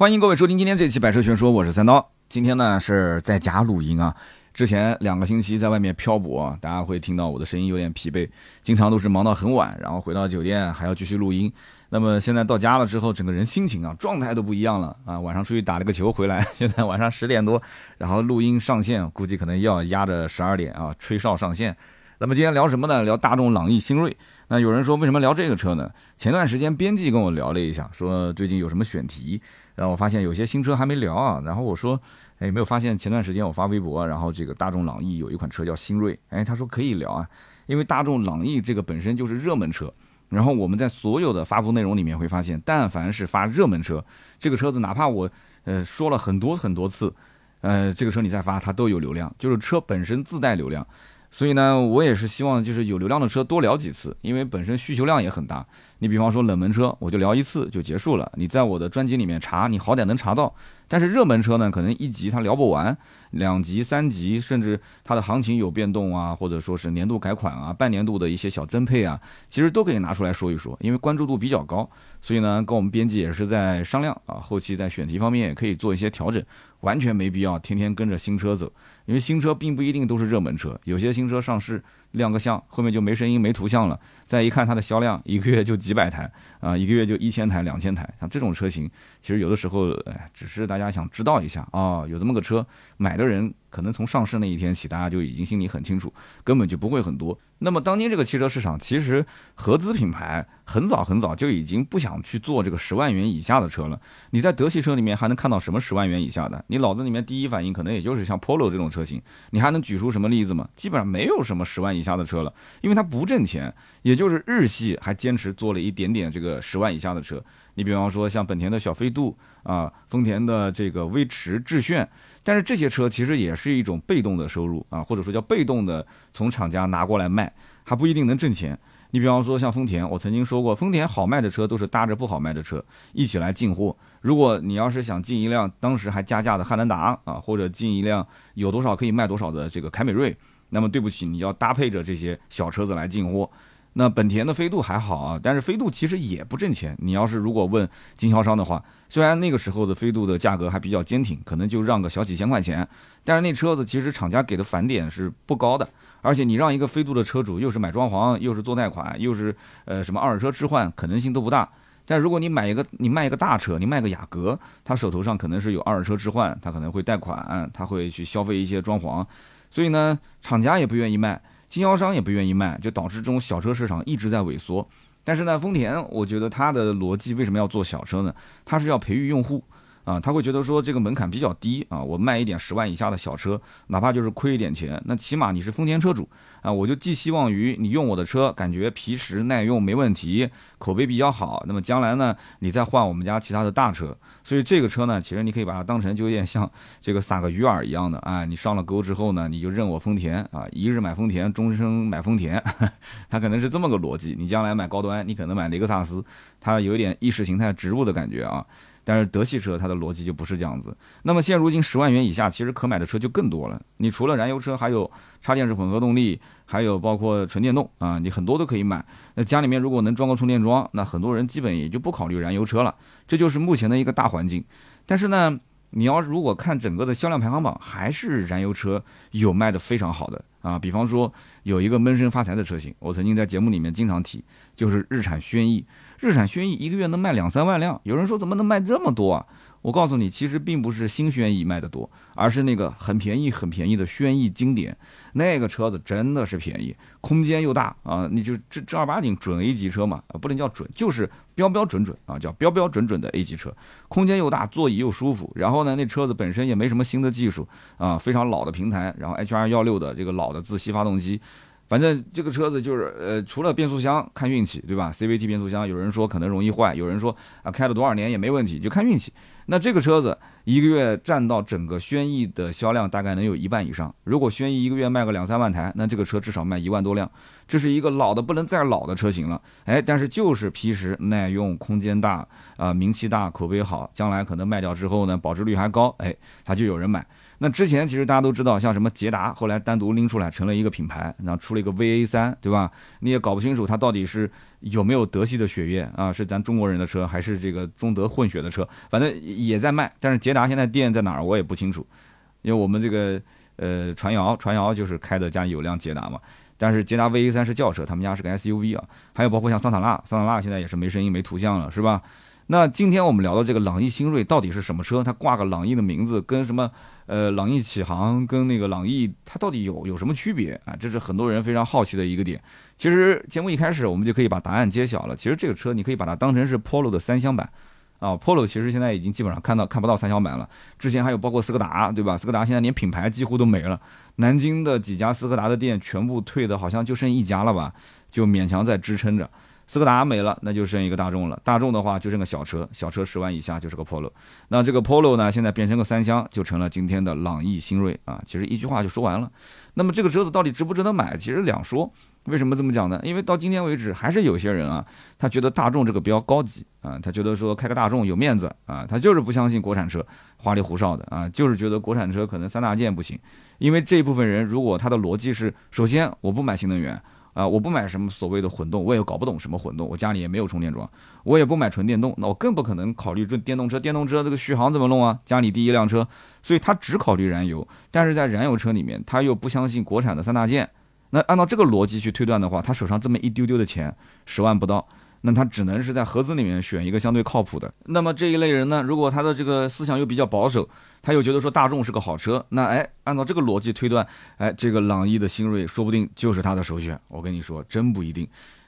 欢迎各位收听今天这期《百车全说》，我是三刀。今天呢是在家录音啊，之前两个星期在外面漂泊，大家会听到我的声音有点疲惫，经常都是忙到很晚，然后回到酒店还要继续录音。那么现在到家了之后，整个人心情啊状态都不一样了啊。晚上出去打了个球回来，现在晚上十点多，然后录音上线，估计可能要压着十二点啊吹哨上线。那么今天聊什么呢？聊大众朗逸新锐。那有人说为什么聊这个车呢？前段时间编辑跟我聊了一下，说最近有什么选题。然后我发现有些新车还没聊啊，然后我说，哎，没有发现前段时间我发微博，然后这个大众朗逸有一款车叫新锐，哎，他说可以聊啊，因为大众朗逸这个本身就是热门车，然后我们在所有的发布内容里面会发现，但凡是发热门车，这个车子哪怕我呃说了很多很多次，呃，这个车你再发它都有流量，就是车本身自带流量。所以呢，我也是希望就是有流量的车多聊几次，因为本身需求量也很大。你比方说冷门车，我就聊一次就结束了。你在我的专辑里面查，你好歹能查到。但是热门车呢，可能一集它聊不完，两集、三集，甚至它的行情有变动啊，或者说是年度改款啊、半年度的一些小增配啊，其实都可以拿出来说一说，因为关注度比较高。所以呢，跟我们编辑也是在商量啊，后期在选题方面也可以做一些调整，完全没必要天天跟着新车走。因为新车并不一定都是热门车，有些新车上市亮个相，后面就没声音、没图像了。再一看它的销量，一个月就几百台啊，一个月就一千台、两千台。像这种车型，其实有的时候，哎，只是大家想知道一下啊，有这么个车，买的人可能从上市那一天起，大家就已经心里很清楚，根本就不会很多。那么当今这个汽车市场，其实合资品牌很早很早就已经不想去做这个十万元以下的车了。你在德系车里面还能看到什么十万元以下的？你脑子里面第一反应可能也就是像 Polo 这种车型。你还能举出什么例子吗？基本上没有什么十万以下的车了，因为它不挣钱。也就是日系还坚持做了一点点这个十万以下的车。你比方说像本田的小飞度啊，丰田的这个威驰致炫，但是这些车其实也是一种被动的收入啊，或者说叫被动的从厂家拿过来卖，还不一定能挣钱。你比方说像丰田，我曾经说过，丰田好卖的车都是搭着不好卖的车一起来进货。如果你要是想进一辆当时还加价的汉兰达啊，或者进一辆有多少可以卖多少的这个凯美瑞，那么对不起，你要搭配着这些小车子来进货。那本田的飞度还好啊，但是飞度其实也不挣钱。你要是如果问经销商的话，虽然那个时候的飞度的价格还比较坚挺，可能就让个小几千块钱，但是那车子其实厂家给的返点是不高的。而且你让一个飞度的车主又是买装潢，又是做贷款，又是呃什么二手车置换，可能性都不大。但如果你买一个，你卖一个大车，你卖个雅阁，他手头上可能是有二手车置换，他可能会贷款，他会去消费一些装潢，所以呢，厂家也不愿意卖。经销商也不愿意卖，就导致这种小车市场一直在萎缩。但是呢，丰田，我觉得它的逻辑为什么要做小车呢？它是要培育用户。啊，他会觉得说这个门槛比较低啊，我卖一点十万以下的小车，哪怕就是亏一点钱，那起码你是丰田车主啊，我就寄希望于你用我的车，感觉皮实耐用没问题，口碑比较好。那么将来呢，你再换我们家其他的大车，所以这个车呢，其实你可以把它当成就有点像这个撒个鱼饵一样的啊，你上了钩之后呢，你就认我丰田啊，一日买丰田，终生买丰田，它可能是这么个逻辑。你将来买高端，你可能买雷克萨斯，它有一点意识形态植入的感觉啊。但是德系车它的逻辑就不是这样子。那么现如今十万元以下，其实可买的车就更多了。你除了燃油车，还有插电式混合动力，还有包括纯电动啊，你很多都可以买。那家里面如果能装个充电桩，那很多人基本也就不考虑燃油车了。这就是目前的一个大环境。但是呢，你要如果看整个的销量排行榜，还是燃油车有卖的非常好的啊。比方说有一个闷声发财的车型，我曾经在节目里面经常提，就是日产轩逸。日产轩逸一个月能卖两三万辆，有人说怎么能卖这么多啊？我告诉你，其实并不是新轩逸卖的多，而是那个很便宜、很便宜的轩逸经典，那个车子真的是便宜，空间又大啊！你就正正儿八经准 A 级车嘛，不能叫准，就是标标准准啊，叫标标准准的 A 级车，空间又大，座椅又舒服，然后呢，那车子本身也没什么新的技术啊，非常老的平台，然后 HR 幺六的这个老的自吸发动机。反正这个车子就是，呃，除了变速箱看运气，对吧？CVT 变速箱，有人说可能容易坏，有人说啊开了多少年也没问题，就看运气。那这个车子一个月占到整个轩逸的销量大概能有一半以上。如果轩逸一个月卖个两三万台，那这个车至少卖一万多辆。这是一个老的不能再老的车型了，哎，但是就是皮实耐用，空间大啊，名气大，口碑好，将来可能卖掉之后呢，保值率还高，哎，它就有人买。那之前其实大家都知道，像什么捷达，后来单独拎出来成了一个品牌，然后出了一个 VA 三，对吧？你也搞不清楚它到底是有没有德系的血液啊？是咱中国人的车，还是这个中德混血的车？反正也在卖。但是捷达现在店在哪儿，我也不清楚。因为我们这个呃传谣，传谣就是开的家里有辆捷达嘛。但是捷达 VA 三是轿车，他们家是个 SUV 啊。还有包括像桑塔纳，桑塔纳现在也是没声音、没图像了，是吧？那今天我们聊的这个朗逸新锐到底是什么车？它挂个朗逸的名字，跟什么呃朗逸启航，跟那个朗逸它到底有有什么区别啊？这是很多人非常好奇的一个点。其实节目一开始我们就可以把答案揭晓了。其实这个车你可以把它当成是 Polo 的三厢版啊。Polo 其实现在已经基本上看到看不到三厢版了。之前还有包括斯柯达，对吧？斯柯达现在连品牌几乎都没了。南京的几家斯柯达的店全部退的，好像就剩一家了吧？就勉强在支撑着。斯柯达没了，那就剩一个大众了。大众的话就剩个小车，小车十万以下就是个 Polo。那这个 Polo 呢，现在变成个三厢，就成了今天的朗逸新锐啊。其实一句话就说完了。那么这个车子到底值不值得买？其实两说。为什么这么讲呢？因为到今天为止，还是有些人啊，他觉得大众这个比较高级啊，他觉得说开个大众有面子啊，他就是不相信国产车花里胡哨的啊，就是觉得国产车可能三大件不行。因为这一部分人，如果他的逻辑是，首先我不买新能源。啊，我不买什么所谓的混动，我也搞不懂什么混动，我家里也没有充电桩，我也不买纯电动，那我更不可能考虑这电动车。电动车这个续航怎么弄啊？家里第一辆车，所以他只考虑燃油。但是在燃油车里面，他又不相信国产的三大件。那按照这个逻辑去推断的话，他手上这么一丢丢的钱，十万不到。那他只能是在合资里面选一个相对靠谱的。那么这一类人呢，如果他的这个思想又比较保守，他又觉得说大众是个好车，那哎，按照这个逻辑推断，哎，这个朗逸的新锐说不定就是他的首选。我跟你说，真不一定。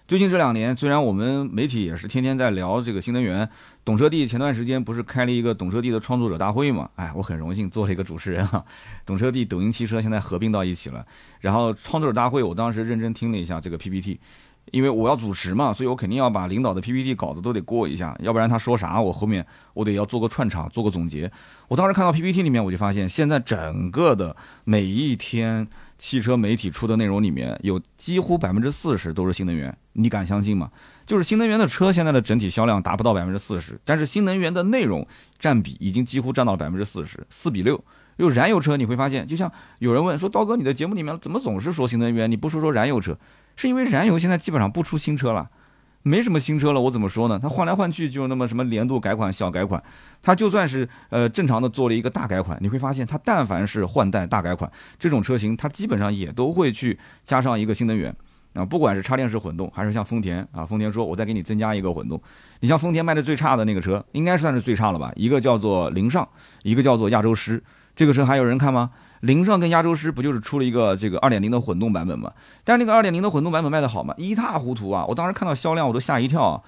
最近这两年，虽然我们媒体也是天天在聊这个新能源，懂车帝前段时间不是开了一个懂车帝的创作者大会嘛？哎，我很荣幸做了一个主持人哈。懂车帝、抖音汽车现在合并到一起了，然后创作者大会，我当时认真听了一下这个 PPT。因为我要主持嘛，所以我肯定要把领导的 PPT 稿子都得过一下，要不然他说啥，我后面我得要做个串场，做个总结。我当时看到 PPT 里面，我就发现现在整个的每一天汽车媒体出的内容里面有几乎百分之四十都是新能源，你敢相信吗？就是新能源的车现在的整体销量达不到百分之四十，但是新能源的内容占比已经几乎占到了百分之四十，四比六。又燃油车你会发现，就像有人问说，刀哥你的节目里面怎么总是说新能源，你不说说燃油车？是因为燃油现在基本上不出新车了，没什么新车了。我怎么说呢？它换来换去就那么什么年度改款、小改款。它就算是呃正常的做了一个大改款，你会发现它但凡是换代大改款这种车型，它基本上也都会去加上一个新能源啊，不管是插电式混动，还是像丰田啊，丰田说我再给你增加一个混动。你像丰田卖的最差的那个车，应该算是最差了吧？一个叫做凌尚，一个叫做亚洲狮。这个车还有人看吗？凌尚跟亚洲狮不就是出了一个这个二点零的混动版本吗？但是那个二点零的混动版本卖的好吗？一塌糊涂啊！我当时看到销量我都吓一跳啊！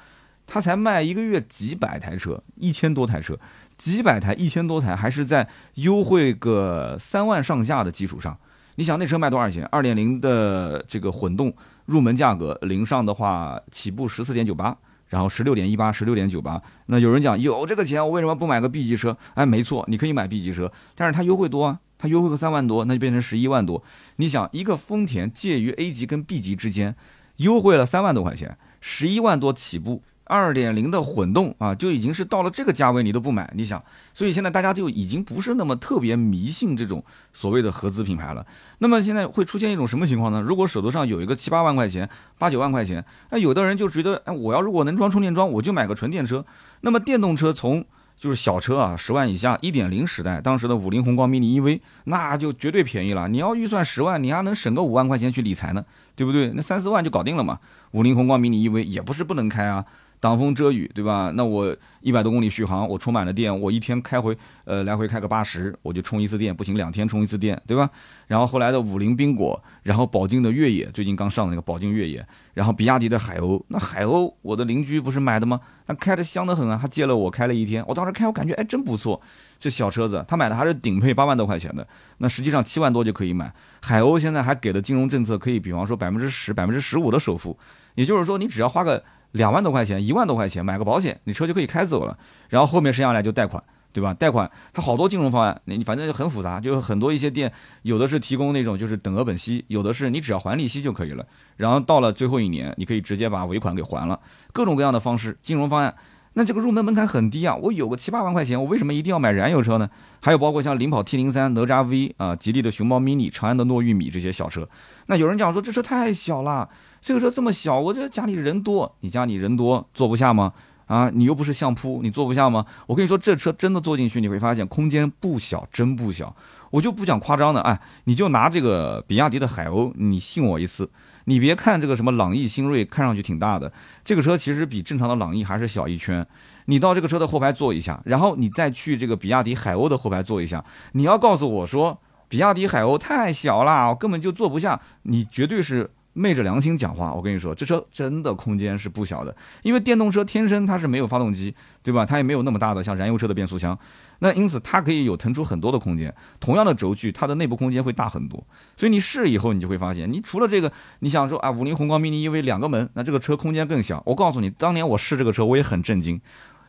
它才卖一个月几百台车，一千多台车，几百台一千多台，还是在优惠个三万上下的基础上。你想那车卖多少钱？二点零的这个混动入门价格，凌尚的话起步十四点九八，然后十六点一八，十六点九八。那有人讲有这个钱，我为什么不买个 B 级车？哎，没错，你可以买 B 级车，但是它优惠多啊。它优惠个三万多，那就变成十一万多。你想，一个丰田介于 A 级跟 B 级之间，优惠了三万多块钱，十一万多起步，二点零的混动啊，就已经是到了这个价位，你都不买。你想，所以现在大家就已经不是那么特别迷信这种所谓的合资品牌了。那么现在会出现一种什么情况呢？如果手头上有一个七八万块钱、八九万块钱，那有的人就觉得，哎，我要如果能装充电桩，我就买个纯电车。那么电动车从就是小车啊，十万以下，一点零时代，当时的五菱宏光 mini EV，那就绝对便宜了。你要预算十万，你还能省个五万块钱去理财呢，对不对？那三四万就搞定了嘛。五菱宏光 mini EV 也不是不能开啊。挡风遮雨，对吧？那我一百多公里续航，我充满了电，我一天开回，呃，来回开个八十，我就充一次电，不行，两天充一次电，对吧？然后后来的五菱缤果，然后宝骏的越野，最近刚上的那个宝骏越野，然后比亚迪的海鸥，那海鸥我的邻居不是买的吗？那开的香得很啊，他借了我开了一天，我当时开我感觉哎真不错，这小车子他买的还是顶配八万多块钱的，那实际上七万多就可以买。海鸥现在还给的金融政策可以，比方说百分之十、百分之十五的首付，也就是说你只要花个。两万多块钱，一万多块钱买个保险，你车就可以开走了。然后后面剩下来就贷款，对吧？贷款它好多金融方案，你反正就很复杂，就很多一些店有的是提供那种就是等额本息，有的是你只要还利息就可以了。然后到了最后一年，你可以直接把尾款给还了。各种各样的方式，金融方案，那这个入门门槛很低啊。我有个七八万块钱，我为什么一定要买燃油车呢？还有包括像领跑 T 零三、哪吒 V 啊、吉利的熊猫 mini、长安的糯玉米这些小车。那有人讲说这车太小了。这个车这么小，我这家里人多，你家里人多坐不下吗？啊，你又不是相扑，你坐不下吗？我跟你说，这车真的坐进去，你会发现空间不小，真不小。我就不讲夸张的，哎，你就拿这个比亚迪的海鸥，你信我一次。你别看这个什么朗逸、新锐，看上去挺大的，这个车其实比正常的朗逸还是小一圈。你到这个车的后排坐一下，然后你再去这个比亚迪海鸥的后排坐一下，你要告诉我说比亚迪海鸥太小了，我根本就坐不下，你绝对是。昧着良心讲话，我跟你说，这车真的空间是不小的，因为电动车天生它是没有发动机，对吧？它也没有那么大的像燃油车的变速箱，那因此它可以有腾出很多的空间。同样的轴距，它的内部空间会大很多。所以你试以后，你就会发现，你除了这个，你想说啊，五菱宏光 mini EV 两个门，那这个车空间更小。我告诉你，当年我试这个车，我也很震惊，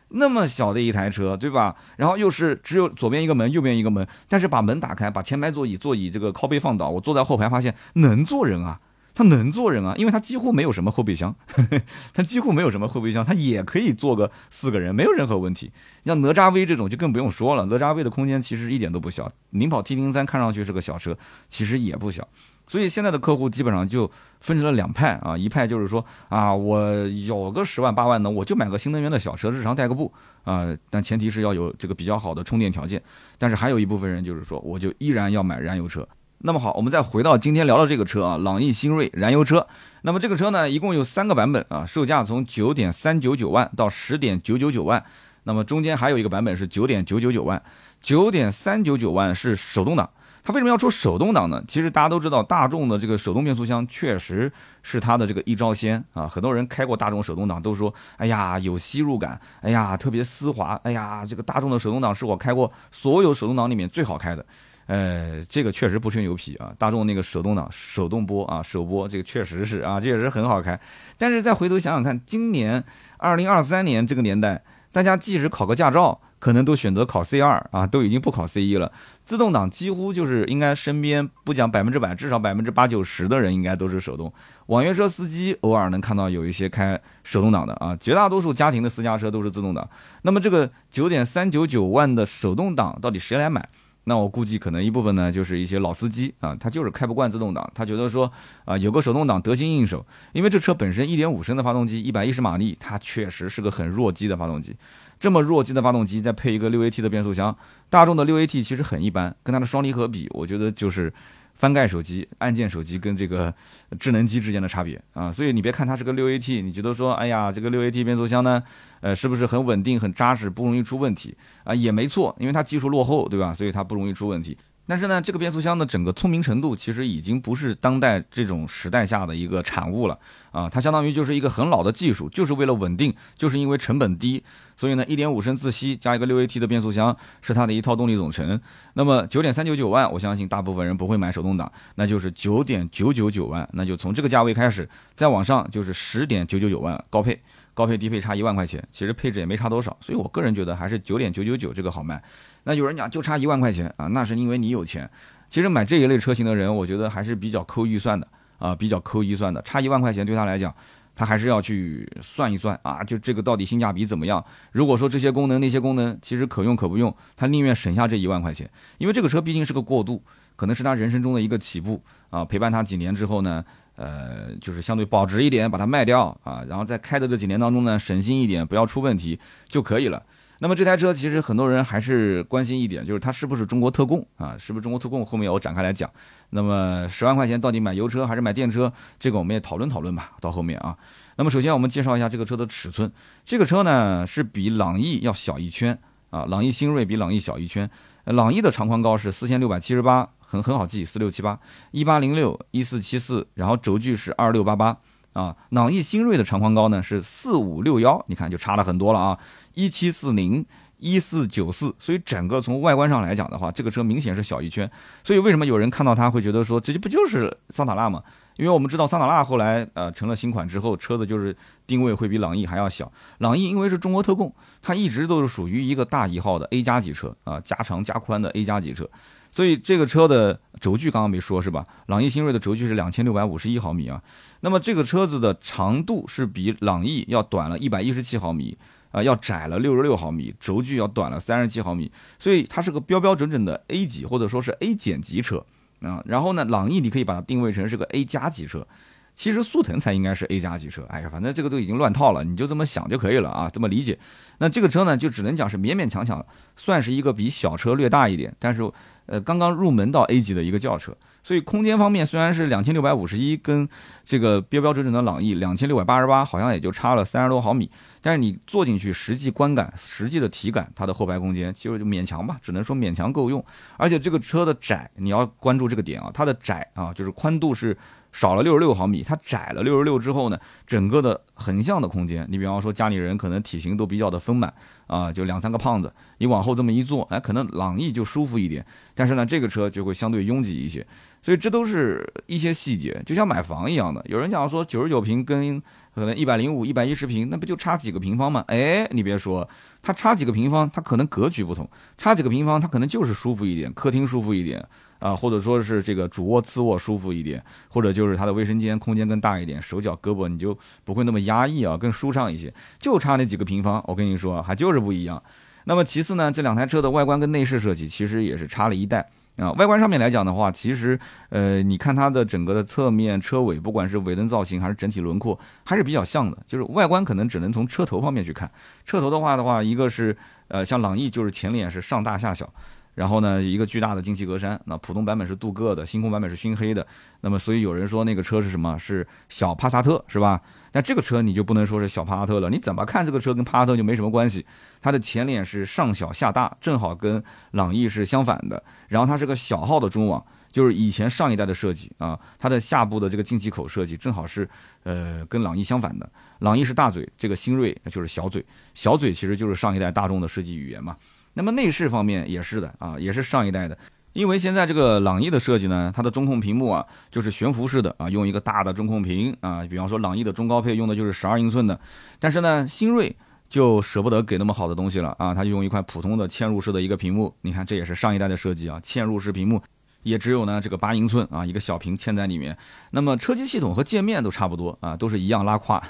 那么小的一台车，对吧？然后又是只有左边一个门，右边一个门，但是把门打开，把前排座椅座椅这个靠背放倒，我坐在后排发现能坐人啊。它能坐人啊，因为它几乎没有什么后备箱，它几乎没有什么后备箱，它也可以坐个四个人，没有任何问题。像哪吒 V 这种就更不用说了，哪吒 V 的空间其实一点都不小，领跑 T 零三看上去是个小车，其实也不小。所以现在的客户基本上就分成了两派啊，一派就是说啊，我有个十万八万的，我就买个新能源的小车，日常代个步啊，但前提是要有这个比较好的充电条件。但是还有一部分人就是说，我就依然要买燃油车。那么好，我们再回到今天聊的这个车啊，朗逸新锐燃油车。那么这个车呢，一共有三个版本啊，售价从九点三九九万到十点九九九万。那么中间还有一个版本是九点九九九万，九点三九九万是手动挡。它为什么要出手动挡呢？其实大家都知道，大众的这个手动变速箱确实是它的这个一招鲜啊。很多人开过大众手动挡都说，哎呀有吸入感，哎呀特别丝滑，哎呀这个大众的手动挡是我开过所有手动挡里面最好开的。呃，这个确实不吹牛皮啊，大众那个手动挡手动波啊，手波这个确实是啊，这也是很好开。但是再回头想想看，今年二零二三年这个年代，大家即使考个驾照，可能都选择考 C 二啊，都已经不考 C 一了。自动挡几乎就是应该身边不讲百分之百，至少百分之八九十的人应该都是手动。网约车司机偶尔能看到有一些开手动挡的啊，绝大多数家庭的私家车都是自动挡。那么这个九点三九九万的手动挡到底谁来买？那我估计可能一部分呢，就是一些老司机啊，他就是开不惯自动挡，他觉得说啊，有个手动挡得心应手。因为这车本身一点五升的发动机，一百一十马力，它确实是个很弱鸡的发动机。这么弱鸡的发动机，再配一个六 AT 的变速箱，大众的六 AT 其实很一般，跟它的双离合比，我觉得就是。翻盖手机、按键手机跟这个智能机之间的差别啊，所以你别看它是个六 AT，你觉得说，哎呀，这个六 AT 变速箱呢，呃，是不是很稳定、很扎实，不容易出问题啊？也没错，因为它技术落后，对吧？所以它不容易出问题。但是呢，这个变速箱的整个聪明程度其实已经不是当代这种时代下的一个产物了啊，它相当于就是一个很老的技术，就是为了稳定，就是因为成本低，所以呢，一点五升自吸加一个六 AT 的变速箱是它的一套动力总成。那么九点三九九万，我相信大部分人不会买手动挡，那就是九点九九九万，那就从这个价位开始，再往上就是十点九九九万高配。高配低配差一万块钱，其实配置也没差多少，所以我个人觉得还是九点九九九这个好卖。那有人讲就差一万块钱啊，那是因为你有钱。其实买这一类车型的人，我觉得还是比较抠预算的啊，比较抠预算的。差一万块钱对他来讲，他还是要去算一算啊，就这个到底性价比怎么样？如果说这些功能那些功能其实可用可不用，他宁愿省下这一万块钱，因为这个车毕竟是个过渡，可能是他人生中的一个起步啊，陪伴他几年之后呢。呃，就是相对保值一点，把它卖掉啊，然后在开的这几年当中呢，省心一点，不要出问题就可以了。那么这台车其实很多人还是关心一点，就是它是不是中国特供啊？是不是中国特供？后面我展开来讲。那么十万块钱到底买油车还是买电车？这个我们也讨论讨论吧。到后面啊，那么首先我们介绍一下这个车的尺寸。这个车呢是比朗逸要小一圈啊，朗逸新锐比朗逸小一圈。朗逸的长宽高是四千六百七十八。很很好记，四六七八一八零六一四七四，然后轴距是二六八八啊。朗逸新锐的长宽高呢是四五六幺，你看就差了很多了啊，一七四零一四九四，所以整个从外观上来讲的话，这个车明显是小一圈。所以为什么有人看到它会觉得说，这不就是桑塔纳吗？因为我们知道桑塔纳后来呃成了新款之后，车子就是定位会比朗逸还要小。朗逸因为是中国特供，它一直都是属于一个大一号的 A 加级车啊，加长加宽的 A 加级车。所以这个车的轴距刚刚没说是吧？朗逸新锐的轴距是两千六百五十一毫米啊。那么这个车子的长度是比朗逸要短了一百一十七毫米啊，要窄了六十六毫米，轴距要短了三十七毫米。所以它是个标标准准的 A 级或者说是 A 减级车啊。然后呢，朗逸你可以把它定位成是个 A 加级车。其实速腾才应该是 A 加级车。哎呀，反正这个都已经乱套了，你就这么想就可以了啊，这么理解。那这个车呢，就只能讲是勉勉强强算是一个比小车略大一点，但是呃刚刚入门到 A 级的一个轿车。所以空间方面虽然是两千六百五十一，跟这个标标准准的朗逸两千六百八十八好像也就差了三十多毫米，但是你坐进去实际观感、实际的体感，它的后排空间其实就勉强吧，只能说勉强够用。而且这个车的窄，你要关注这个点啊，它的窄啊，就是宽度是。少了六十六毫米，它窄了六十六之后呢，整个的横向的空间，你比方说家里人可能体型都比较的丰满啊，就两三个胖子，你往后这么一坐，哎，可能朗逸就舒服一点，但是呢，这个车就会相对拥挤一些，所以这都是一些细节，就像买房一样的。有人讲说九十九平跟可能一百零五、一百一十平，那不就差几个平方吗？哎，你别说，它差几个平方，它可能格局不同，差几个平方，它可能就是舒服一点，客厅舒服一点。啊，或者说是这个主卧、次卧舒服一点，或者就是它的卫生间空间更大一点，手脚胳膊你就不会那么压抑啊，更舒畅一些。就差那几个平方，我跟你说，还就是不一样。那么其次呢，这两台车的外观跟内饰设计其实也是差了一代啊。外观上面来讲的话，其实呃，你看它的整个的侧面车尾，不管是尾灯造型还是整体轮廓，还是比较像的。就是外观可能只能从车头方面去看。车头的话的话，一个是呃，像朗逸就是前脸是上大下小。然后呢，一个巨大的进气格栅，那普通版本是镀铬的，星空版本是熏黑的。那么，所以有人说那个车是什么？是小帕萨特，是吧？那这个车你就不能说是小帕萨特了，你怎么看这个车跟帕萨特就没什么关系？它的前脸是上小下大，正好跟朗逸是相反的。然后它是个小号的中网，就是以前上一代的设计啊，它的下部的这个进气口设计正好是呃跟朗逸相反的。朗逸是大嘴，这个新锐就是小嘴，小嘴其实就是上一代大众的设计语言嘛。那么内饰方面也是的啊，也是上一代的，因为现在这个朗逸的设计呢，它的中控屏幕啊就是悬浮式的啊，用一个大的中控屏啊，比方说朗逸的中高配用的就是十二英寸的，但是呢新锐就舍不得给那么好的东西了啊，它就用一块普通的嵌入式的一个屏幕，你看这也是上一代的设计啊，嵌入式屏幕。也只有呢这个八英寸啊，一个小屏嵌在里面。那么车机系统和界面都差不多啊，都是一样拉胯。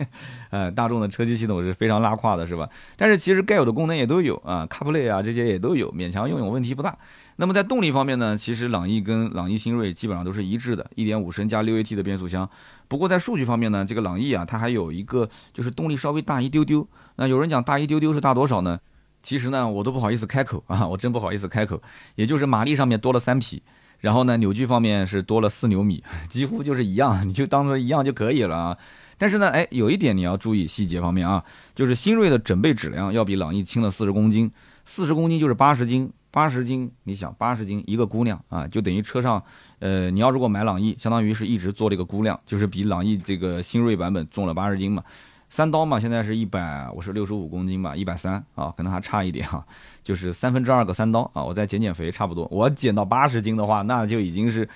呃，大众的车机系统是非常拉胯的，是吧？但是其实该有的功能也都有啊，CarPlay 啊这些也都有，勉强用用问题不大。那么在动力方面呢，其实朗逸跟朗逸新锐基本上都是一致的一点五升加六 AT 的变速箱。不过在数据方面呢，这个朗逸啊，它还有一个就是动力稍微大一丢丢。那有人讲大一丢丢是大多少呢？其实呢，我都不好意思开口 啊，我真不好意思开口。也就是马力上面多了三匹，然后呢，扭矩方面是多了四牛米，几乎就是一样，你就当做一样就可以了啊。但是呢，哎，有一点你要注意细节方面啊，就是新锐的整备质量要比朗逸轻了四十公斤，四十公斤就是八十斤，八十斤，你想八十斤一个姑娘啊，就等于车上，呃，你要如果买朗逸，相当于是一直坐这个姑娘，就是比朗逸这个新锐版本重了八十斤嘛。三刀嘛，现在是一百，我是六十五公斤吧，一百三啊，可能还差一点哈，就是三分之二个三刀啊，我再减减肥差不多。我减到八十斤的话，那就已经是，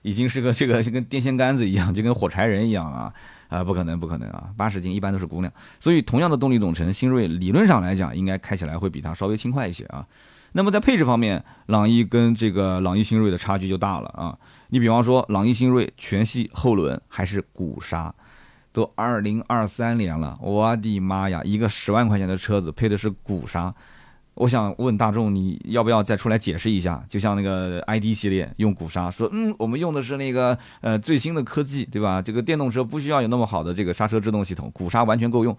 已经是个这个就跟电线杆子一样，就跟火柴人一样啊啊，不可能不可能啊，八十斤一般都是姑娘。所以同样的动力总成，新锐理论上来讲应该开起来会比它稍微轻快一些啊。那么在配置方面，朗逸跟这个朗逸新锐的差距就大了啊。你比方说朗逸新锐全系后轮还是鼓刹。都二零二三年了，我的妈呀！一个十万块钱的车子配的是鼓刹，我想问大众，你要不要再出来解释一下？就像那个 ID 系列用鼓刹，说嗯，我们用的是那个呃最新的科技，对吧？这个电动车不需要有那么好的这个刹车制动系统，鼓刹完全够用。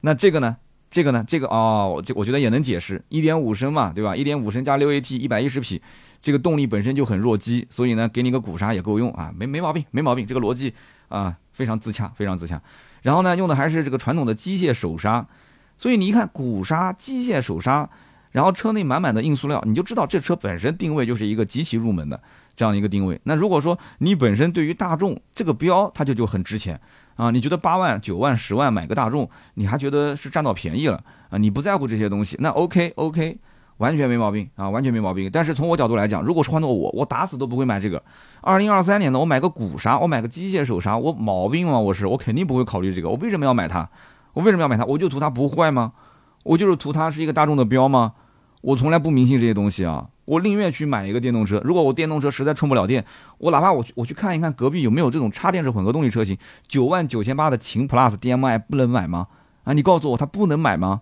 那这个呢？这个呢？这个哦，这我觉得也能解释，一点五升嘛，对吧？一点五升加六 AT，一百一十匹，这个动力本身就很弱鸡，所以呢，给你个鼓刹也够用啊，没没毛病，没毛病，这个逻辑啊。非常自洽，非常自洽。然后呢，用的还是这个传统的机械手刹，所以你一看鼓刹、机械手刹，然后车内满满的硬塑料，你就知道这车本身定位就是一个极其入门的这样一个定位。那如果说你本身对于大众这个标，它就就很值钱啊，你觉得八万、九万、十万买个大众，你还觉得是占到便宜了啊？你不在乎这些东西，那 OK OK。完全没毛病啊，完全没毛病。但是从我角度来讲，如果是换做我，我打死都不会买这个。二零二三年的，我买个鼓刹，我买个机械手刹，我毛病吗？我是，我肯定不会考虑这个。我为什么要买它？我为什么要买它？我就图它不坏吗？我就是图它是一个大众的标吗？我从来不迷信这些东西啊。我宁愿去买一个电动车。如果我电动车实在充不了电，我哪怕我去我去看一看隔壁有没有这种插电式混合动力车型，九万九千八的秦 Plus DM-i 不能买吗？啊，你告诉我它不能买吗？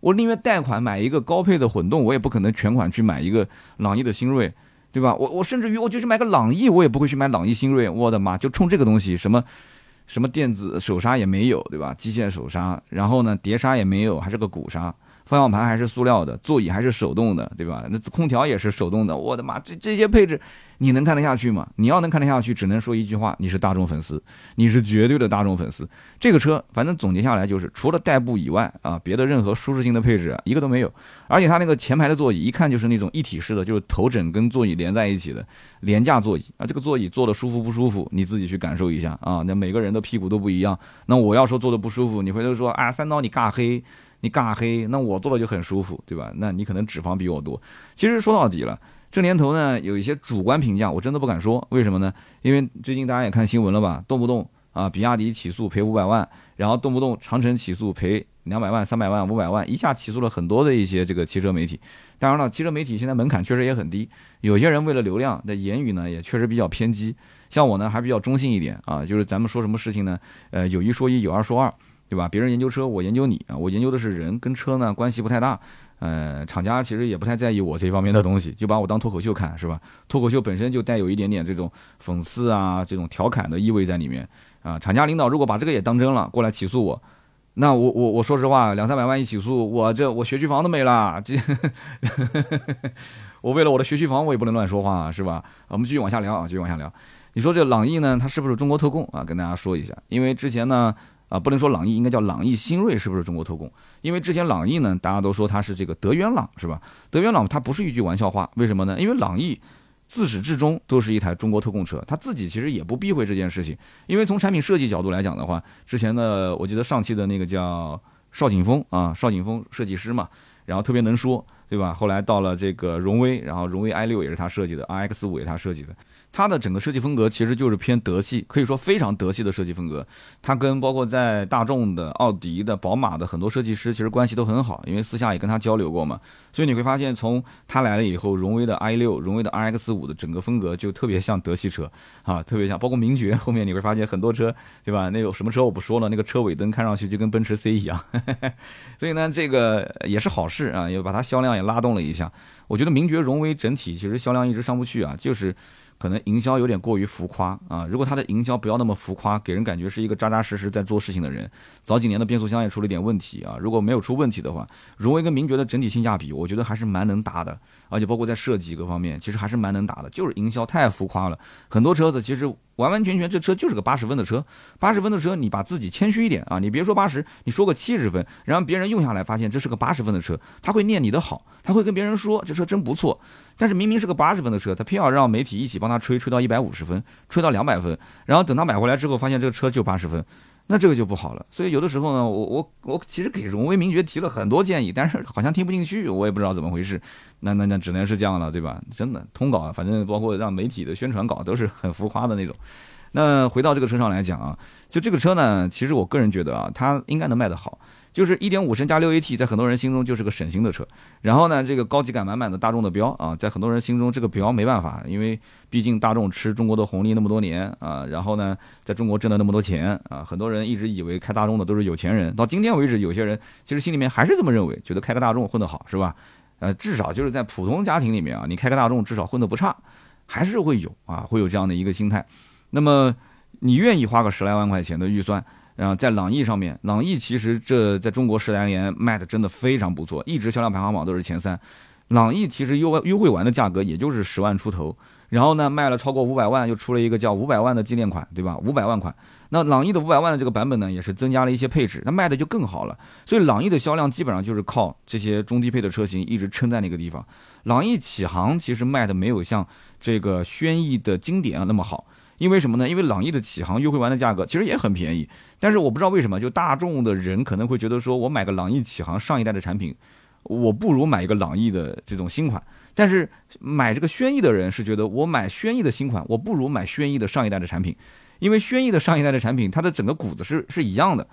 我宁愿贷款买一个高配的混动，我也不可能全款去买一个朗逸的新锐，对吧？我我甚至于我就是买个朗逸，我也不会去买朗逸新锐。我的妈，就冲这个东西，什么什么电子手刹也没有，对吧？机械手刹，然后呢，碟刹也没有，还是个鼓刹。方向盘还是塑料的，座椅还是手动的，对吧？那空调也是手动的。我的妈，这这些配置你能看得下去吗？你要能看得下去，只能说一句话：你是大众粉丝，你是绝对的大众粉丝。这个车反正总结下来就是，除了代步以外啊，别的任何舒适性的配置一个都没有。而且它那个前排的座椅一看就是那种一体式的，就是头枕跟座椅连在一起的廉价座椅啊。这个座椅坐的舒服不舒服，你自己去感受一下啊。那每个人的屁股都不一样。那我要说坐的不舒服，你回头说啊，三刀你尬黑。你尬黑，那我坐的就很舒服，对吧？那你可能脂肪比我多。其实说到底了，这年头呢，有一些主观评价，我真的不敢说。为什么呢？因为最近大家也看新闻了吧，动不动啊，比亚迪起诉赔五百万，然后动不动长城起诉赔两百万、三百万、五百万，一下起诉了很多的一些这个汽车媒体。当然了，汽车媒体现在门槛确实也很低，有些人为了流量的言语呢，也确实比较偏激。像我呢，还比较中性一点啊，就是咱们说什么事情呢？呃，有一说一，有二说二。对吧？别人研究车，我研究你啊。我研究的是人，跟车呢关系不太大。呃，厂家其实也不太在意我这方面的东西，就把我当脱口秀看，是吧？脱口秀本身就带有一点点这种讽刺啊，这种调侃的意味在里面啊。厂家领导如果把这个也当真了，过来起诉我，那我我我说实话，两三百万一起诉，我这我学区房都没了。这，我为了我的学区房，我也不能乱说话，是吧？我们继续往下聊啊，继续往下聊。你说这朗逸呢，它是不是中国特供啊？跟大家说一下，因为之前呢。啊，不能说朗逸，应该叫朗逸新锐，是不是中国特供？因为之前朗逸呢，大家都说它是这个德源朗，是吧？德源朗它不是一句玩笑话，为什么呢？因为朗逸自始至终都是一台中国特供车，它自己其实也不避讳这件事情。因为从产品设计角度来讲的话，之前的我记得上汽的那个叫邵景峰啊，邵景峰设计师嘛，然后特别能说，对吧？后来到了这个荣威，然后荣威 i 六也是他设计的，RX 五也是他设计的。它的整个设计风格其实就是偏德系，可以说非常德系的设计风格。它跟包括在大众的、奥迪的、宝马的很多设计师其实关系都很好，因为私下也跟他交流过嘛。所以你会发现，从他来了以后，荣威的 i 六、荣威的 RX 五的整个风格就特别像德系车啊，特别像。包括名爵后面你会发现很多车，对吧？那有什么车我不说了，那个车尾灯看上去就跟奔驰 C 一样。所以呢，这个也是好事啊，也把它销量也拉动了一下。我觉得名爵、荣威整体其实销量一直上不去啊，就是。可能营销有点过于浮夸啊！如果他的营销不要那么浮夸，给人感觉是一个扎扎实实在做事情的人。早几年的变速箱也出了点问题啊！如果没有出问题的话，荣威跟名爵的整体性价比，我觉得还是蛮能打的。而且包括在设计各方面，其实还是蛮能打的。就是营销太浮夸了，很多车子其实。完完全全，这车就是个八十分的车。八十分的车，你把自己谦虚一点啊！你别说八十，你说个七十分，然后别人用下来发现这是个八十分的车，他会念你的好，他会跟别人说这车真不错。但是明明是个八十分的车，他偏要让媒体一起帮他吹，吹到一百五十分，吹到两百分，然后等他买回来之后，发现这个车就八十分。那这个就不好了，所以有的时候呢，我我我其实给荣威名爵提了很多建议，但是好像听不进去，我也不知道怎么回事。那那那只能是这样了，对吧？真的通稿，反正包括让媒体的宣传稿都是很浮夸的那种。那回到这个车上来讲啊，就这个车呢，其实我个人觉得啊，它应该能卖得好。就是一点五升加六 AT，在很多人心中就是个省心的车。然后呢，这个高级感满满的大众的标啊，在很多人心中这个标没办法，因为毕竟大众吃中国的红利那么多年啊，然后呢，在中国挣了那么多钱啊，很多人一直以为开大众的都是有钱人。到今天为止，有些人其实心里面还是这么认为，觉得开个大众混得好是吧？呃，至少就是在普通家庭里面啊，你开个大众至少混得不差，还是会有啊，会有这样的一个心态。那么你愿意花个十来万块钱的预算？然后在朗逸上面，朗逸其实这在中国十来年卖的真的非常不错，一直销量排行榜都是前三。朗逸其实优优惠完的价格也就是十万出头，然后呢卖了超过五百万，又出了一个叫五百万的纪念款，对吧？五百万款，那朗逸的五百万的这个版本呢，也是增加了一些配置，那卖的就更好了。所以朗逸的销量基本上就是靠这些中低配的车型一直撑在那个地方。朗逸启航其实卖的没有像这个轩逸的经典啊那么好。因为什么呢？因为朗逸的启航优惠完的价格其实也很便宜，但是我不知道为什么，就大众的人可能会觉得说，我买个朗逸启航上一代的产品，我不如买一个朗逸的这种新款。但是买这个轩逸的人是觉得，我买轩逸的新款，我不如买轩逸的上一代的产品，因为轩逸的上一代的产品，它的整个骨子是是一样的，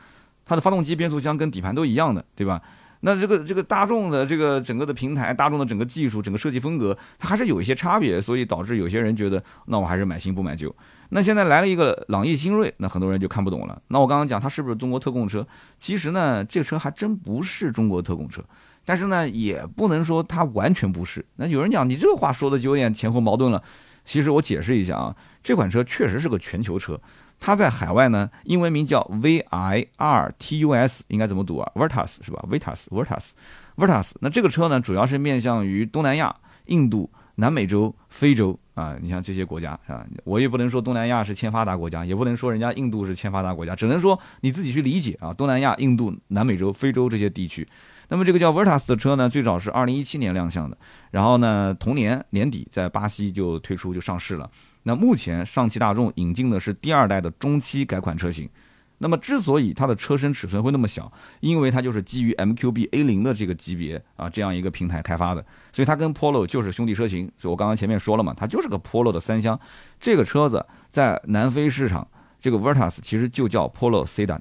它的发动机、变速箱跟底盘都一样的，对吧？那这个这个大众的这个整个的平台，大众的整个技术、整个设计风格，它还是有一些差别，所以导致有些人觉得，那我还是买新不买旧。那现在来了一个朗逸新锐，那很多人就看不懂了。那我刚刚讲它是不是中国特供车？其实呢，这个车还真不是中国特供车，但是呢，也不能说它完全不是。那有人讲你这话说的就有点前后矛盾了。其实我解释一下啊，这款车确实是个全球车。它在海外呢，英文名叫 V I R T U S，应该怎么读啊？Virtus 是吧？Virtus，Virtus，Virtus。那这个车呢，主要是面向于东南亚、印度、南美洲、非洲啊，你像这些国家啊，我也不能说东南亚是欠发达国家，也不能说人家印度是欠发达国家，只能说你自己去理解啊，东南亚、印度、南美洲、非洲这些地区。那么这个叫 Virtus 的车呢，最早是二零一七年亮相的，然后呢，同年年底在巴西就推出就上市了。那目前上汽大众引进的是第二代的中期改款车型。那么之所以它的车身尺寸会那么小，因为它就是基于 MQB A 零的这个级别啊这样一个平台开发的，所以它跟 Polo 就是兄弟车型。所以我刚刚前面说了嘛，它就是个 Polo 的三厢。这个车子在南非市场，这个 Vertus 其实就叫 Polo Sedan。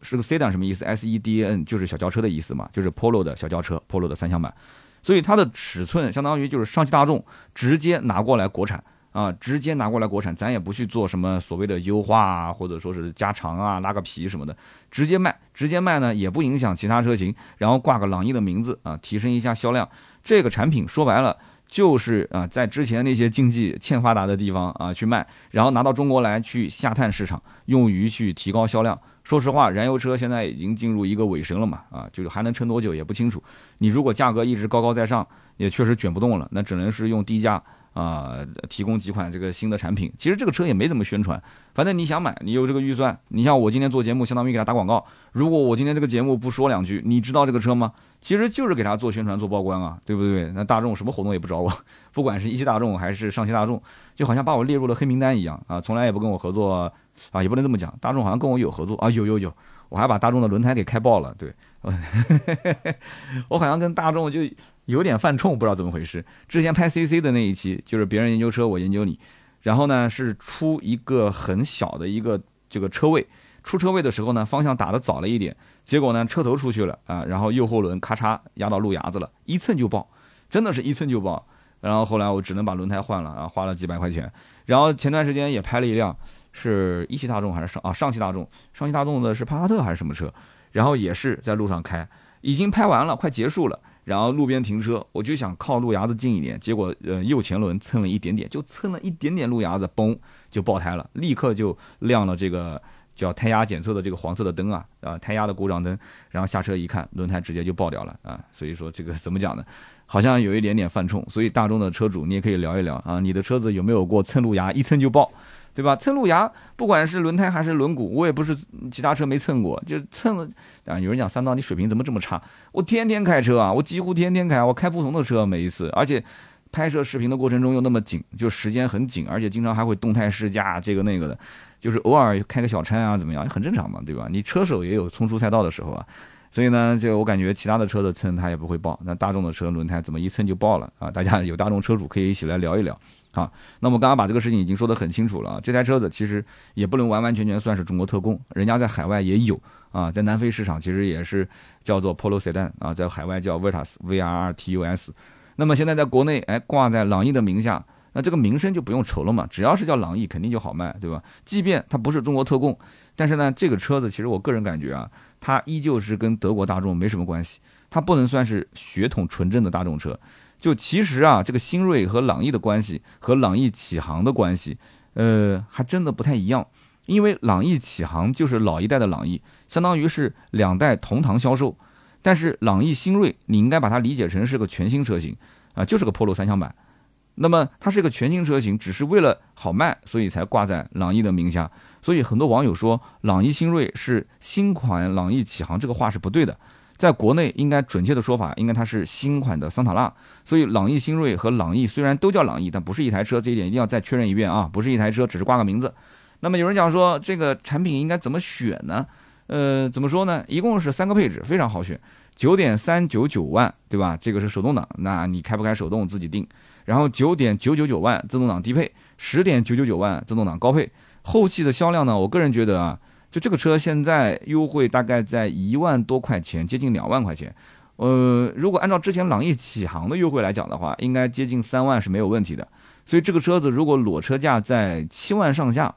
是个 Sedan 什么意思？S E D A N 就是小轿车的意思嘛，就是 Polo 的小轿车，Polo 的三厢版，所以它的尺寸相当于就是上汽大众直接拿过来国产啊，直接拿过来国产，咱也不去做什么所谓的优化啊，或者说是加长啊、拉个皮什么的，直接卖，直接卖呢也不影响其他车型，然后挂个朗逸的名字啊，提升一下销量。这个产品说白了就是啊，在之前那些经济欠发达的地方啊去卖，然后拿到中国来去下探市场，用于去提高销量。说实话，燃油车现在已经进入一个尾声了嘛，啊，就是还能撑多久也不清楚。你如果价格一直高高在上，也确实卷不动了，那只能是用低价啊提供几款这个新的产品。其实这个车也没怎么宣传，反正你想买，你有这个预算。你像我今天做节目，相当于给他打广告。如果我今天这个节目不说两句，你知道这个车吗？其实就是给他做宣传、做曝光啊，对不对？那大众什么活动也不找我，不管是一汽大众还是上汽大众，就好像把我列入了黑名单一样啊，从来也不跟我合作。啊，也不能这么讲，大众好像跟我有合作啊，有有有，我还把大众的轮胎给开爆了，对，我好像跟大众就有点犯冲，不知道怎么回事。之前拍 CC 的那一期，就是别人研究车，我研究你，然后呢是出一个很小的一个这个车位，出车位的时候呢方向打的早了一点，结果呢车头出去了啊，然后右后轮咔嚓压到路牙子了，一蹭就爆，真的是一蹭就爆。然后后来我只能把轮胎换了啊，花了几百块钱。然后前段时间也拍了一辆。是一汽大众还是上啊上汽大众？上汽大众的是帕萨特还是什么车？然后也是在路上开，已经拍完了，快结束了。然后路边停车，我就想靠路牙子近一点，结果呃右前轮蹭了一点点，就蹭了一点点路牙子，嘣就爆胎了，立刻就亮了这个叫胎压检测的这个黄色的灯啊啊胎压的故障灯。然后下车一看，轮胎直接就爆掉了啊！所以说这个怎么讲呢？好像有一点点犯冲。所以大众的车主，你也可以聊一聊啊，你的车子有没有过蹭路牙，一蹭就爆？对吧？蹭路牙，不管是轮胎还是轮毂，我也不是其他车没蹭过，就蹭了。啊，有人讲三刀，你水平怎么这么差？我天天开车啊，我几乎天天开，我开不同的车每一次，而且拍摄视频的过程中又那么紧，就时间很紧，而且经常还会动态试驾这个那个的，就是偶尔开个小差啊，怎么样，很正常嘛，对吧？你车手也有冲出赛道的时候啊，所以呢，就我感觉其他的车的蹭它也不会爆，那大众的车轮胎怎么一蹭就爆了啊？大家有大众车主可以一起来聊一聊。啊，那么刚刚把这个事情已经说得很清楚了。这台车子其实也不能完完全全算是中国特供，人家在海外也有啊，在南非市场其实也是叫做 Polo Sedan 啊，在海外叫 Virtus V R R T U S。那么现在在国内哎挂在朗逸的名下，那这个名声就不用愁了嘛，只要是叫朗逸，肯定就好卖，对吧？即便它不是中国特供，但是呢，这个车子其实我个人感觉啊，它依旧是跟德国大众没什么关系，它不能算是血统纯正的大众车。就其实啊，这个新锐和朗逸的关系和朗逸启航的关系，呃，还真的不太一样。因为朗逸启航就是老一代的朗逸，相当于是两代同堂销售。但是朗逸新锐，你应该把它理解成是个全新车型啊，就是个 Polo 三厢版。那么它是个全新车型，只是为了好卖，所以才挂在朗逸的名下。所以很多网友说朗逸新锐是新款朗逸启航，这个话是不对的。在国内，应该准确的说法，应该它是新款的桑塔纳。所以，朗逸新锐和朗逸虽然都叫朗逸，但不是一台车，这一点一定要再确认一遍啊，不是一台车，只是挂个名字。那么有人讲说，这个产品应该怎么选呢？呃，怎么说呢？一共是三个配置，非常好选，九点三九九万，对吧？这个是手动挡，那你开不开手动自己定。然后九点九九九万自动挡低配，十点九九九万自动挡高配。后期的销量呢，我个人觉得啊。就这个车现在优惠大概在一万多块钱，接近两万块钱。呃，如果按照之前朗逸启航的优惠来讲的话，应该接近三万是没有问题的。所以这个车子如果裸车价在七万上下，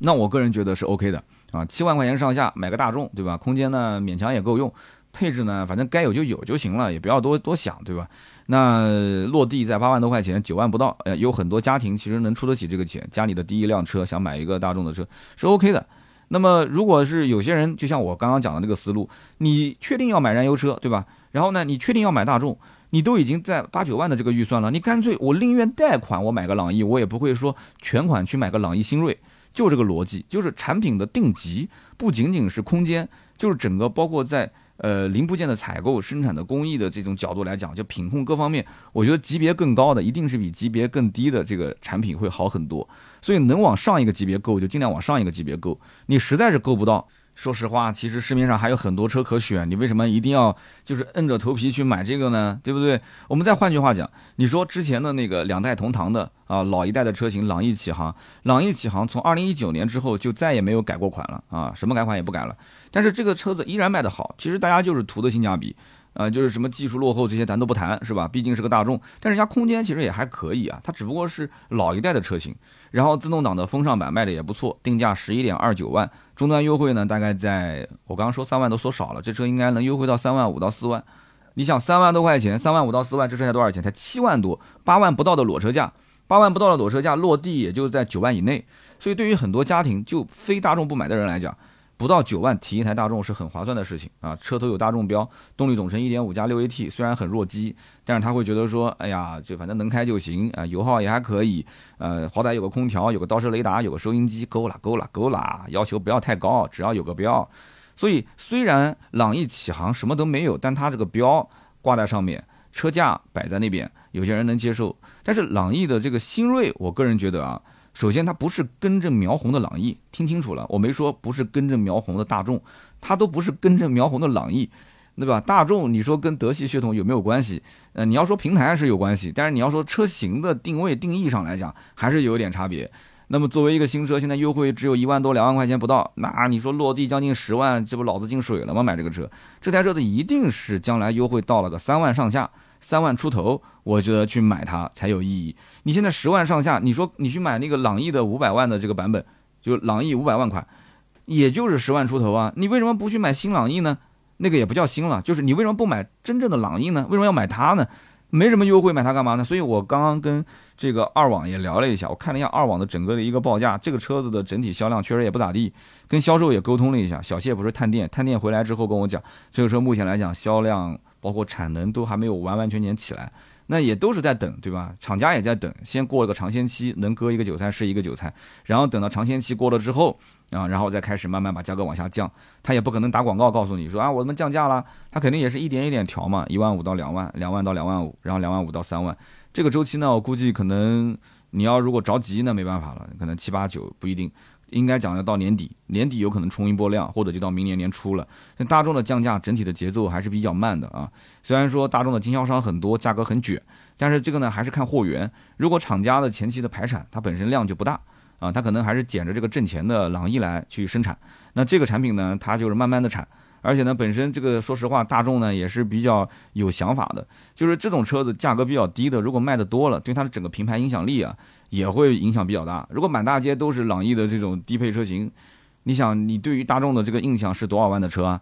那我个人觉得是 OK 的啊。七万块钱上下买个大众，对吧？空间呢勉强也够用，配置呢反正该有就有就行了，也不要多多想，对吧？那落地在八万多块钱，九万不到，呃，有很多家庭其实能出得起这个钱，家里的第一辆车想买一个大众的车是 OK 的。那么如果是有些人，就像我刚刚讲的那个思路，你确定要买燃油车，对吧？然后呢，你确定要买大众，你都已经在八九万的这个预算了，你干脆我宁愿贷款，我买个朗逸，我也不会说全款去买个朗逸新锐，就这个逻辑，就是产品的定级不仅仅是空间，就是整个包括在。呃，零部件的采购、生产的工艺的这种角度来讲，就品控各方面，我觉得级别更高的一定是比级别更低的这个产品会好很多。所以能往上一个级别购，就尽量往上一个级别购。你实在是够不到。说实话，其实市面上还有很多车可选，你为什么一定要就是摁着头皮去买这个呢？对不对？我们再换句话讲，你说之前的那个两代同堂的啊，老一代的车型朗逸启航，朗逸启航从二零一九年之后就再也没有改过款了啊，什么改款也不改了，但是这个车子依然卖得好。其实大家就是图的性价比。呃，就是什么技术落后这些咱都不谈，是吧？毕竟是个大众，但人家空间其实也还可以啊。它只不过是老一代的车型，然后自动挡的风尚版卖的也不错，定价十一点二九万，终端优惠呢大概在我刚刚说三万都说少了，这车应该能优惠到三万五到四万。你想三万多块钱，三万五到四万，这车才多少钱？才七万多，八万不到的裸车价，八万不到的裸车价落地也就在九万以内，所以对于很多家庭就非大众不买的人来讲。不到九万提一台大众是很划算的事情啊！车头有大众标，动力总成一点五加六 AT，虽然很弱鸡，但是他会觉得说，哎呀，就反正能开就行啊，油耗也还可以，呃，好歹有个空调，有个倒车雷达，有个收音机，够了，够了，够了，要求不要太高，只要有个标。所以虽然朗逸启航什么都没有，但它这个标挂在上面，车架摆在那边，有些人能接受。但是朗逸的这个新锐，我个人觉得啊。首先，它不是根正苗红的朗逸，听清楚了，我没说不是根正苗红的大众，它都不是根正苗红的朗逸，对吧？大众你说跟德系血统有没有关系？呃，你要说平台是有关系，但是你要说车型的定位定义上来讲，还是有点差别。那么作为一个新车，现在优惠只有一万多两万块钱不到，那你说落地将近十万，这不老子进水了吗？买这个车，这台车子一定是将来优惠到了个三万上下。三万出头，我觉得去买它才有意义。你现在十万上下，你说你去买那个朗逸的五百万的这个版本，就朗逸五百万款，也就是十万出头啊。你为什么不去买新朗逸呢？那个也不叫新了，就是你为什么不买真正的朗逸呢？为什么要买它呢？没什么优惠，买它干嘛呢？所以我刚刚跟这个二网也聊了一下，我看了一下二网的整个的一个报价，这个车子的整体销量确实也不咋地。跟销售也沟通了一下，小谢不是探店，探店回来之后跟我讲，这个车目前来讲销量。包括产能都还没有完完全全起来，那也都是在等，对吧？厂家也在等，先过一个尝鲜期，能割一个韭菜是一个韭菜，然后等到尝鲜期过了之后，啊，然后再开始慢慢把价格往下降。他也不可能打广告告诉你说啊，我们降价了，他肯定也是一点一点调嘛，一万五到两万，两万到两万五，然后两万五到三万，这个周期呢，我估计可能你要如果着急，那没办法了，可能七八九不一定。应该讲要到年底，年底有可能冲一波量，或者就到明年年初了。那大众的降价整体的节奏还是比较慢的啊。虽然说大众的经销商很多，价格很卷，但是这个呢还是看货源。如果厂家的前期的排产，它本身量就不大啊，它可能还是捡着这个挣钱的朗逸来去生产。那这个产品呢，它就是慢慢的产，而且呢本身这个说实话，大众呢也是比较有想法的，就是这种车子价格比较低的，如果卖的多了，对它的整个品牌影响力啊。也会影响比较大。如果满大街都是朗逸的这种低配车型，你想，你对于大众的这个印象是多少万的车啊？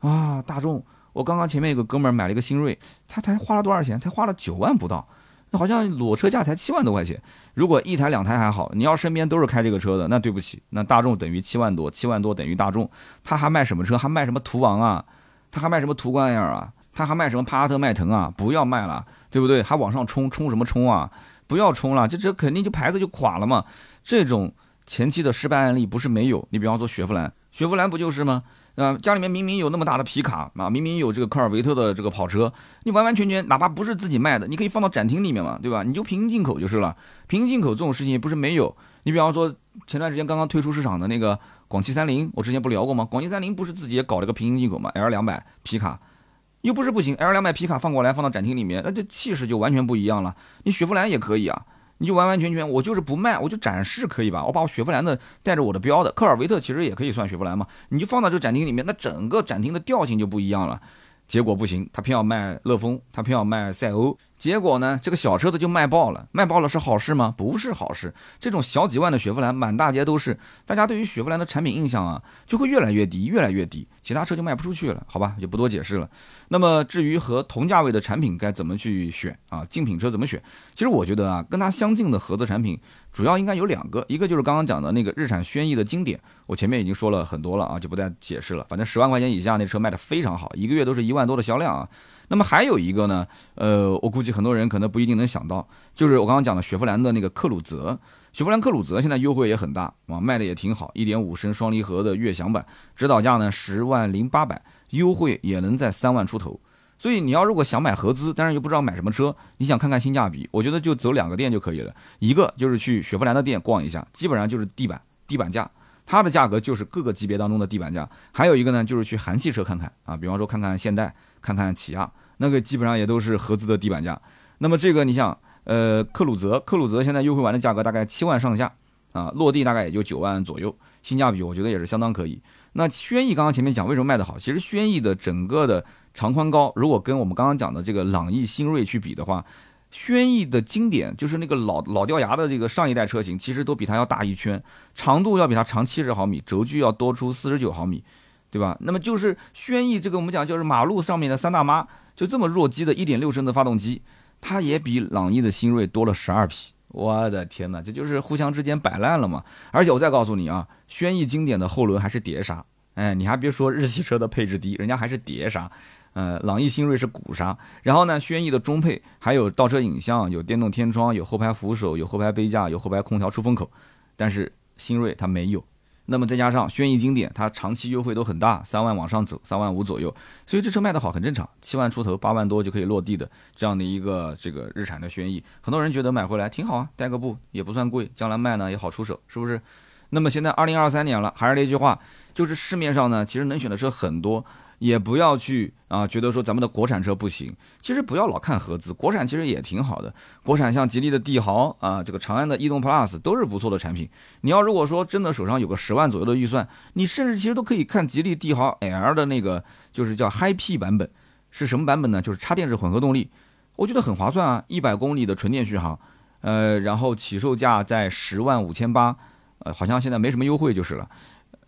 啊，大众，我刚刚前面有个哥们儿买了一个新锐，他才花了多少钱？才花了九万不到，那好像裸车价才七万多块钱。如果一台两台还好，你要身边都是开这个车的，那对不起，那大众等于七万多，七万多等于大众，他还卖什么车？还卖什么途昂啊？他还卖什么途观 L 啊？他还卖什么帕萨特、迈腾啊？不要卖了，对不对？还往上冲，冲什么冲啊？不要冲了，这这肯定就牌子就垮了嘛。这种前期的失败案例不是没有，你比方说雪佛兰，雪佛兰不就是吗？啊，家里面明明有那么大的皮卡啊，明明有这个科尔维特的这个跑车，你完完全全哪怕不是自己卖的，你可以放到展厅里面嘛，对吧？你就平行进口就是了。平行进口这种事情也不是没有，你比方说前段时间刚刚推出市场的那个广汽三菱，我之前不聊过吗？广汽三菱不是自己也搞了个平行进口嘛？L 两百皮卡。又不是不行，L 两百皮卡放过来放到展厅里面，那这气势就完全不一样了。你雪佛兰也可以啊，你就完完全全我就是不卖，我就展示可以吧？我把我雪佛兰的带着我的标的，科尔维特其实也可以算雪佛兰嘛，你就放到这展厅里面，那整个展厅的调性就不一样了。结果不行，他偏要卖乐风，他偏要卖赛欧。结果呢，这个小车子就卖爆了，卖爆了是好事吗？不是好事。这种小几万的雪佛兰满大街都是，大家对于雪佛兰的产品印象啊，就会越来越低，越来越低，其他车就卖不出去了，好吧，就不多解释了。那么至于和同价位的产品该怎么去选啊，竞品车怎么选？其实我觉得啊，跟它相近的合资产品主要应该有两个，一个就是刚刚讲的那个日产轩逸的经典，我前面已经说了很多了啊，就不再解释了。反正十万块钱以下那车卖的非常好，一个月都是一万多的销量啊。那么还有一个呢，呃，我估计很多人可能不一定能想到，就是我刚刚讲的雪佛兰的那个克鲁泽，雪佛兰克鲁泽现在优惠也很大啊，卖的也挺好，一点五升双离合的悦享版，指导价呢十万零八百，优惠也能在三万出头。所以你要如果想买合资，但是又不知道买什么车，你想看看性价比，我觉得就走两个店就可以了，一个就是去雪佛兰的店逛一下，基本上就是地板地板价，它的价格就是各个级别当中的地板价。还有一个呢，就是去韩系车看看啊，比方说看看现代，看看起亚。那个基本上也都是合资的地板价，那么这个你想，呃，克鲁泽，克鲁泽现在优惠完的价格大概七万上下，啊，落地大概也就九万左右，性价比我觉得也是相当可以。那轩逸刚刚前面讲为什么卖得好，其实轩逸的整个的长宽高，如果跟我们刚刚讲的这个朗逸、新锐去比的话，轩逸的经典就是那个老老掉牙的这个上一代车型，其实都比它要大一圈，长度要比它长七十毫米，轴距要多出四十九毫米，对吧？那么就是轩逸这个我们讲就是马路上面的三大妈。就这么弱鸡的1.6升的发动机，它也比朗逸的新锐多了十二匹。我的天哪，这就是互相之间摆烂了嘛！而且我再告诉你啊，轩逸经典的后轮还是碟刹，哎，你还别说日系车的配置低，人家还是碟刹。呃，朗逸新锐是鼓刹，然后呢，轩逸的中配还有倒车影像，有电动天窗，有后排扶手，有后排杯架，有后排空调出风口，但是新锐它没有。那么再加上轩逸经典，它长期优惠都很大，三万往上走，三万五左右，所以这车卖得好很正常，七万出头，八万多就可以落地的这样的一个这个日产的轩逸，很多人觉得买回来挺好啊，带个步也不算贵，将来卖呢也好出手，是不是？那么现在二零二三年了，还是那句话，就是市面上呢其实能选的车很多。也不要去啊，觉得说咱们的国产车不行。其实不要老看合资，国产其实也挺好的。国产像吉利的帝豪啊，这个长安的逸动 Plus 都是不错的产品。你要如果说真的手上有个十万左右的预算，你甚至其实都可以看吉利帝豪 L 的那个，就是叫 Hi-P 版本，是什么版本呢？就是插电式混合动力，我觉得很划算啊，一百公里的纯电续航，呃，然后起售价在十万五千八，呃，好像现在没什么优惠就是了。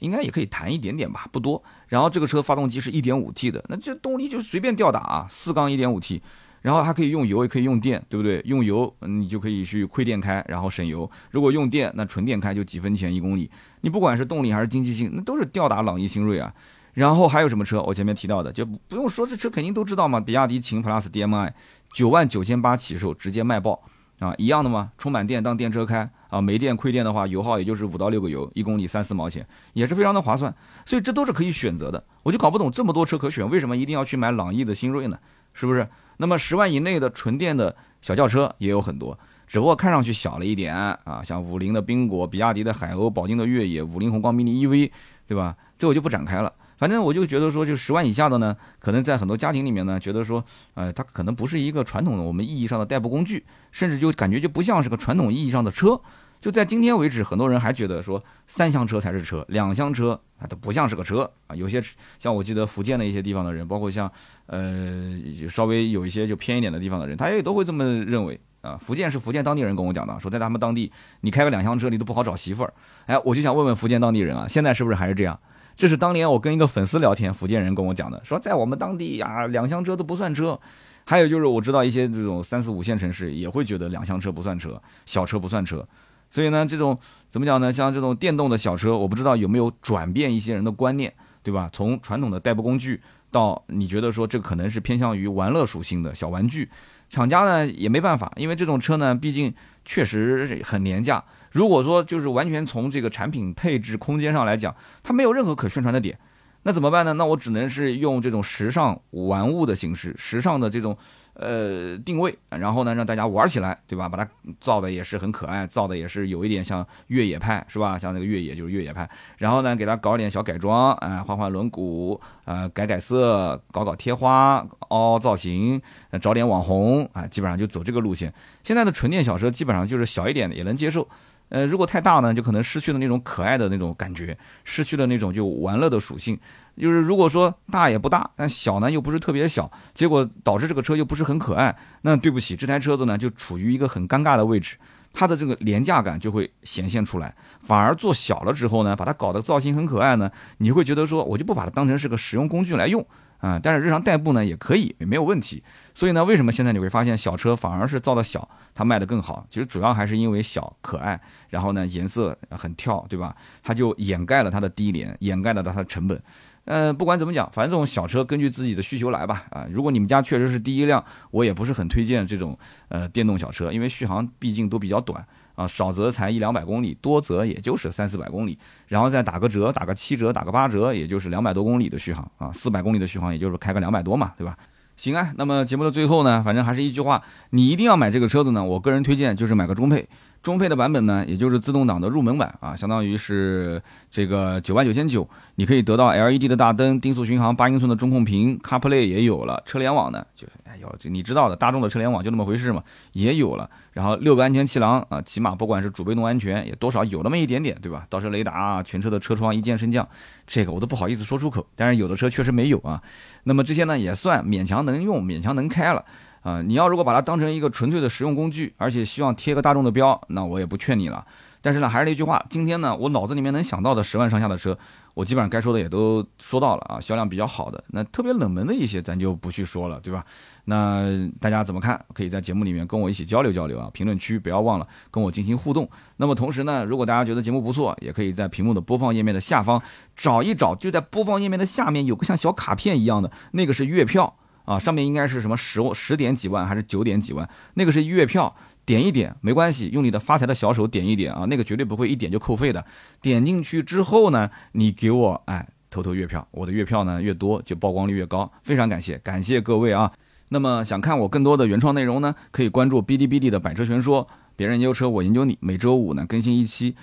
应该也可以谈一点点吧，不多。然后这个车发动机是一点五 T 的，那这动力就随便吊打啊，四缸一点五 T，然后还可以用油也可以用电，对不对？用油你就可以去亏电开，然后省油。如果用电，那纯电开就几分钱一公里。你不管是动力还是经济性，那都是吊打朗逸、新锐啊。然后还有什么车？我前面提到的就不用说，这车肯定都知道嘛。比亚迪秦 PLUS DM-i，九万九千八起售，直接卖爆。啊，一样的吗？充满电当电车开啊，没电亏电的话，油耗也就是五到六个油，一公里三四毛钱，也是非常的划算。所以这都是可以选择的。我就搞不懂这么多车可选，为什么一定要去买朗逸的新锐呢？是不是？那么十万以内的纯电的小轿车也有很多，只不过看上去小了一点啊，像五菱的缤果、比亚迪的海鸥、宝骏的越野、五菱宏光 mini EV，对吧？这我就不展开了。反正我就觉得说，就十万以下的呢，可能在很多家庭里面呢，觉得说，呃，它可能不是一个传统的我们意义上的代步工具，甚至就感觉就不像是个传统意义上的车。就在今天为止，很多人还觉得说三厢车才是车，两厢车啊都不像是个车啊。有些像我记得福建的一些地方的人，包括像呃稍微有一些就偏一点的地方的人，他也都会这么认为啊。福建是福建当地人跟我讲的，说在他们当地，你开个两厢车你都不好找媳妇儿。哎，我就想问问福建当地人啊，现在是不是还是这样？这是当年我跟一个粉丝聊天，福建人跟我讲的，说在我们当地呀，两厢车都不算车。还有就是我知道一些这种三四五线城市也会觉得两厢车不算车，小车不算车。所以呢，这种怎么讲呢？像这种电动的小车，我不知道有没有转变一些人的观念，对吧？从传统的代步工具到你觉得说这可能是偏向于玩乐属性的小玩具，厂家呢也没办法，因为这种车呢毕竟确实很廉价。如果说就是完全从这个产品配置空间上来讲，它没有任何可宣传的点，那怎么办呢？那我只能是用这种时尚玩物的形式，时尚的这种。呃，定位，然后呢，让大家玩起来，对吧？把它造的也是很可爱，造的也是有一点像越野派，是吧？像那个越野就是越野派。然后呢，给它搞点小改装，哎，换换轮毂，呃，改改色，搞搞贴花，凹凹造型，找点网红，啊，基本上就走这个路线。现在的纯电小车基本上就是小一点的也能接受。呃，如果太大呢，就可能失去了那种可爱的那种感觉，失去了那种就玩乐的属性。就是如果说大也不大，但小呢又不是特别小，结果导致这个车又不是很可爱，那对不起，这台车子呢就处于一个很尴尬的位置，它的这个廉价感就会显现出来。反而做小了之后呢，把它搞得造型很可爱呢，你会觉得说我就不把它当成是个使用工具来用。啊，但是日常代步呢也可以，也没有问题。所以呢，为什么现在你会发现小车反而是造的小，它卖的更好？其实主要还是因为小可爱，然后呢颜色很跳，对吧？它就掩盖了它的低廉，掩盖了它的成本。呃，不管怎么讲，反正这种小车根据自己的需求来吧。啊，如果你们家确实是第一辆，我也不是很推荐这种呃电动小车，因为续航毕竟都比较短。啊，少则才一两百公里，多则也就是三四百公里，然后再打个折，打个七折，打个八折，也就是两百多公里的续航啊，四百公里的续航，也就是开个两百多嘛，对吧？行啊，那么节目的最后呢，反正还是一句话，你一定要买这个车子呢，我个人推荐就是买个中配。中配的版本呢，也就是自动挡的入门版啊，相当于是这个九万九千九，你可以得到 LED 的大灯、定速巡航、八英寸的中控屏、CarPlay 也有了，车联网呢就哎呦，就你知道的，大众的车联网就那么回事嘛，也有了。然后六个安全气囊啊，起码不管是主被动安全，也多少有那么一点点，对吧？倒车雷达啊，全车的车窗一键升降，这个我都不好意思说出口，但是有的车确实没有啊。那么这些呢，也算勉强能用，勉强能开了。啊，你要如果把它当成一个纯粹的实用工具，而且希望贴个大众的标，那我也不劝你了。但是呢，还是那句话，今天呢，我脑子里面能想到的十万上下的车，我基本上该说的也都说到了啊。销量比较好的，那特别冷门的一些，咱就不去说了，对吧？那大家怎么看？可以在节目里面跟我一起交流交流啊，评论区不要忘了跟我进行互动。那么同时呢，如果大家觉得节目不错，也可以在屏幕的播放页面的下方找一找，就在播放页面的下面有个像小卡片一样的，那个是月票。啊，上面应该是什么十十点几万还是九点几万？那个是月票，点一点没关系，用你的发财的小手点一点啊，那个绝对不会一点就扣费的。点进去之后呢，你给我哎投投月票，我的月票呢越多就曝光率越高，非常感谢，感谢各位啊。那么想看我更多的原创内容呢，可以关注哔哩哔哩的百车全说，别人研究车我研究你，每周五呢更新一期。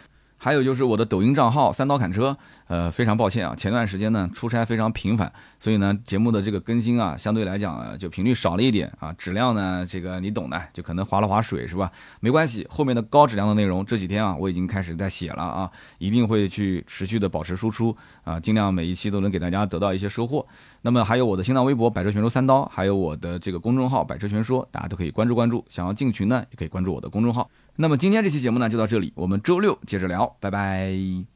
还有就是我的抖音账号三刀砍车，呃，非常抱歉啊，前段时间呢出差非常频繁，所以呢节目的这个更新啊，相对来讲就频率少了一点啊，质量呢这个你懂的，就可能划了划水是吧？没关系，后面的高质量的内容这几天啊我已经开始在写了啊，一定会去持续的保持输出啊，尽量每一期都能给大家得到一些收获。那么还有我的新浪微博百车全说三刀，还有我的这个公众号百车全说，大家都可以关注关注。想要进群呢，也可以关注我的公众号。那么今天这期节目呢就到这里，我们周六接着聊，拜拜。